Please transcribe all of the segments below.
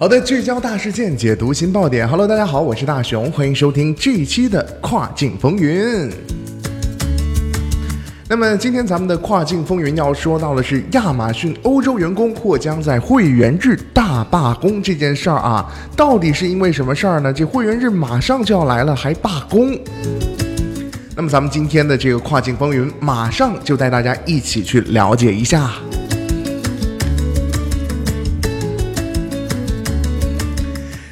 好的，聚焦大事件，解读新爆点。Hello，大家好，我是大熊，欢迎收听这一期的跨境风云。那么今天咱们的跨境风云要说到的是亚马逊欧洲员工或将在会员日大罢工这件事儿啊，到底是因为什么事儿呢？这会员日马上就要来了，还罢工？那么咱们今天的这个跨境风云，马上就带大家一起去了解一下。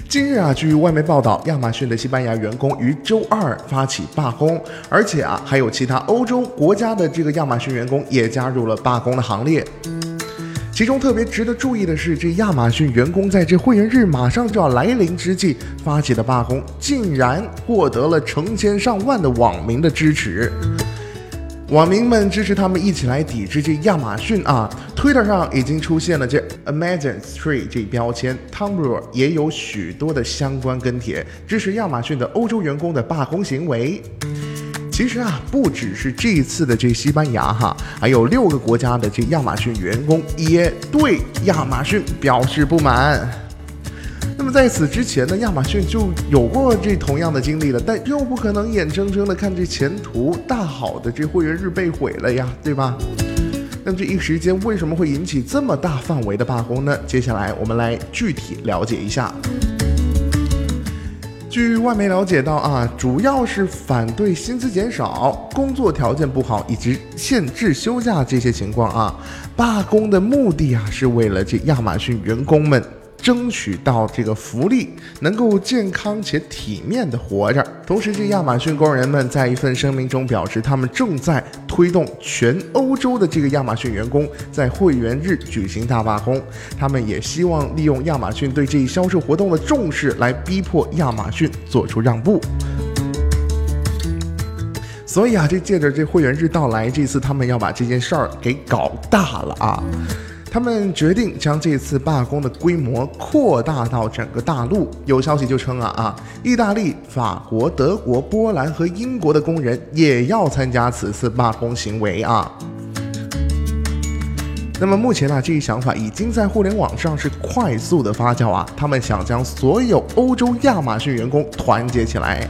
近日啊，据外媒报道，亚马逊的西班牙员工于周二发起罢工，而且啊，还有其他欧洲国家的这个亚马逊员工也加入了罢工的行列。其中特别值得注意的是，这亚马逊员工在这会员日马上就要来临之际发起的罢工，竟然获得了成千上万的网民的支持。网民们支持他们一起来抵制这亚马逊啊！Twitter 上已经出现了这 Amazon Tree 这标签，Tumblr 也有许多的相关跟帖支持亚马逊的欧洲员工的罢工行为。其实啊，不只是这一次的这西班牙哈，还有六个国家的这亚马逊员工也对亚马逊表示不满。那么在此之前呢，亚马逊就有过这同样的经历了，但又不可能眼睁睁的看这前途大好的这会员日被毁了呀，对吧？那这一时间为什么会引起这么大范围的罢工呢？接下来我们来具体了解一下。据外媒了解到啊，主要是反对薪资减少、工作条件不好以及限制休假这些情况啊。罢工的目的啊，是为了这亚马逊员工们。争取到这个福利，能够健康且体面的活着。同时，这亚马逊工人们在一份声明中表示，他们正在推动全欧洲的这个亚马逊员工在会员日举行大罢工。他们也希望利用亚马逊对这一销售活动的重视，来逼迫亚马逊做出让步。所以啊，这借着这会员日到来，这次他们要把这件事儿给搞大了啊！他们决定将这次罢工的规模扩大到整个大陆。有消息就称啊啊，意大利、法国、德国、波兰和英国的工人也要参加此次罢工行为啊。那么目前呢，这一想法已经在互联网上是快速的发酵啊。他们想将所有欧洲亚马逊员工团结起来。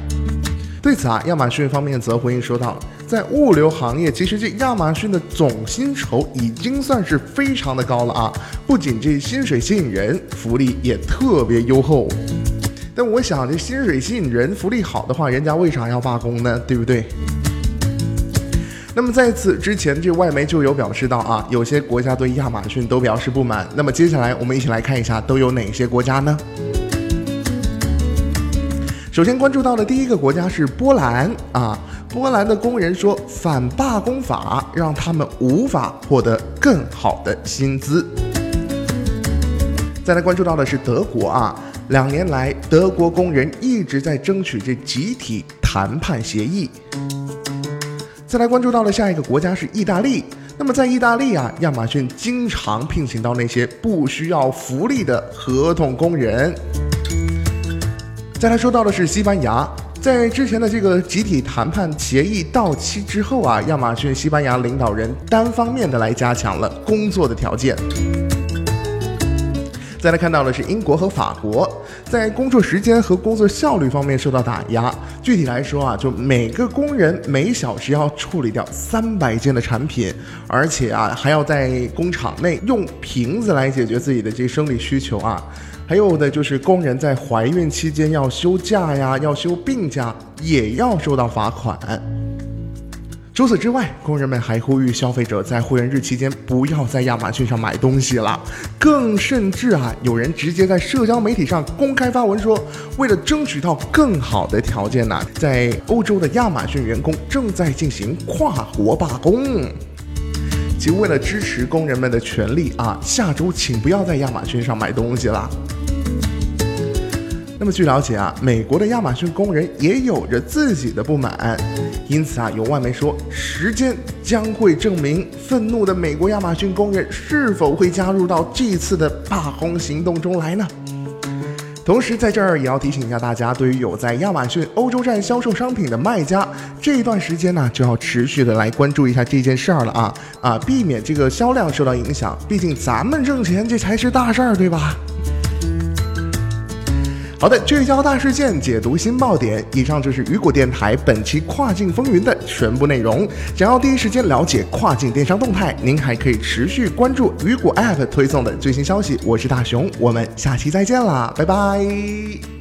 对此啊，亚马逊方面则回应说道。在物流行业，其实这亚马逊的总薪酬已经算是非常的高了啊！不仅这薪水吸引人，福利也特别优厚。但我想，这薪水吸引人，福利好的话，人家为啥要罢工呢？对不对？那么在此之前，这外媒就有表示到啊，有些国家对亚马逊都表示不满。那么接下来，我们一起来看一下都有哪些国家呢？首先关注到的第一个国家是波兰啊。波兰的工人说，反罢工法让他们无法获得更好的薪资。再来关注到的是德国啊，两年来德国工人一直在争取这集体谈判协议。再来关注到的下一个国家是意大利，那么在意大利啊，亚马逊经常聘请到那些不需要福利的合同工人。再来说到的是西班牙。在之前的这个集体谈判协议到期之后啊，亚马逊西班牙领导人单方面的来加强了工作的条件。再来看到的是英国和法国，在工作时间和工作效率方面受到打压。具体来说啊，就每个工人每小时要处理掉三百件的产品，而且啊还要在工厂内用瓶子来解决自己的这生理需求啊。还有的就是工人在怀孕期间要休假呀，要休病假，也要受到罚款。除此之外，工人们还呼吁消费者在会员日期间不要在亚马逊上买东西了。更甚至啊，有人直接在社交媒体上公开发文说，为了争取到更好的条件呢，在欧洲的亚马逊员工正在进行跨国罢工。即为了支持工人们的权利啊，下周请不要在亚马逊上买东西了。那么据了解啊，美国的亚马逊工人也有着自己的不满，因此啊，有外媒说，时间将会证明愤怒的美国亚马逊工人是否会加入到这次的罢工行动中来呢？同时，在这儿也要提醒一下大家，对于有在亚马逊欧洲站销售商品的卖家，这段时间呢，就要持续的来关注一下这件事儿了啊啊，避免这个销量受到影响，毕竟咱们挣钱这才是大事儿，对吧？好的，聚焦大事件，解读新爆点。以上就是雨果电台本期跨境风云的全部内容。想要第一时间了解跨境电商动态，您还可以持续关注雨果 App 推送的最新消息。我是大熊，我们下期再见啦，拜拜。